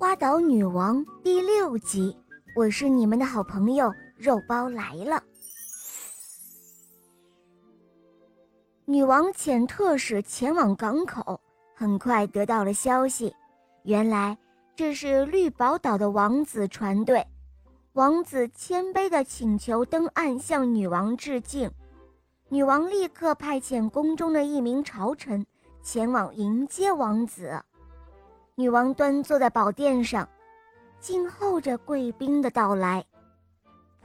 花岛女王第六集，我是你们的好朋友肉包来了。女王遣特使前往港口，很快得到了消息，原来这是绿宝岛的王子船队。王子谦卑地请求登岸向女王致敬，女王立刻派遣宫中的一名朝臣前往迎接王子。女王端坐在宝殿上，静候着贵宾的到来。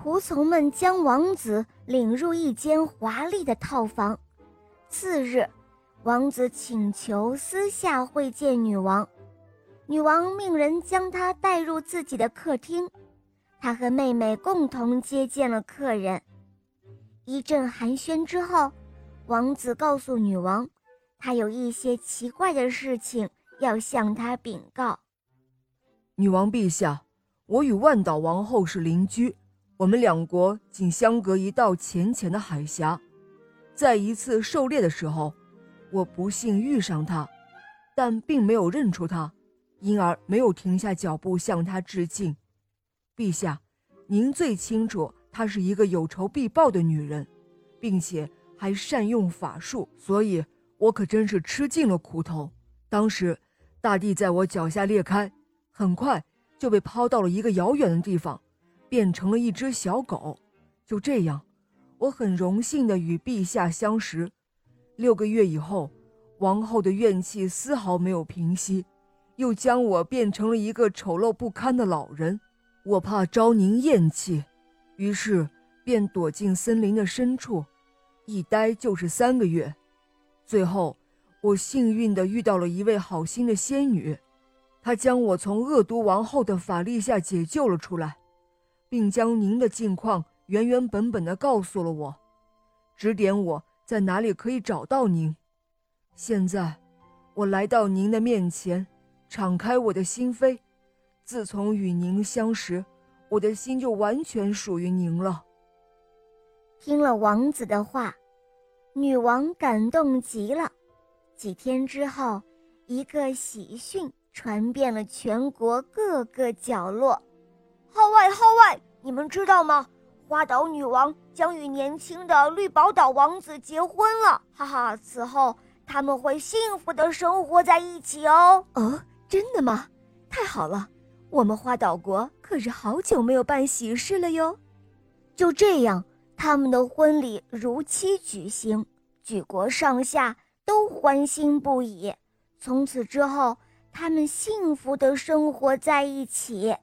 仆从们将王子领入一间华丽的套房。次日，王子请求私下会见女王，女王命人将他带入自己的客厅。他和妹妹共同接见了客人。一阵寒暄之后，王子告诉女王，他有一些奇怪的事情。要向他禀告，女王陛下，我与万岛王后是邻居，我们两国仅相隔一道浅浅的海峡。在一次狩猎的时候，我不幸遇上他，但并没有认出他，因而没有停下脚步向他致敬。陛下，您最清楚，她是一个有仇必报的女人，并且还善用法术，所以我可真是吃尽了苦头。当时。大地在我脚下裂开，很快就被抛到了一个遥远的地方，变成了一只小狗。就这样，我很荣幸地与陛下相识。六个月以后，王后的怨气丝毫没有平息，又将我变成了一个丑陋不堪的老人。我怕招您厌弃，于是便躲进森林的深处，一待就是三个月。最后。我幸运地遇到了一位好心的仙女，她将我从恶毒王后的法力下解救了出来，并将您的近况原原本本地告诉了我，指点我在哪里可以找到您。现在，我来到您的面前，敞开我的心扉。自从与您相识，我的心就完全属于您了。听了王子的话，女王感动极了。几天之后，一个喜讯传遍了全国各个角落。号外号外！你们知道吗？花岛女王将与年轻的绿宝岛王子结婚了！哈哈，此后他们会幸福的生活在一起哦。哦，真的吗？太好了！我们花岛国可是好久没有办喜事了哟。就这样，他们的婚礼如期举行，举国上下。都欢欣不已。从此之后，他们幸福的生活在一起。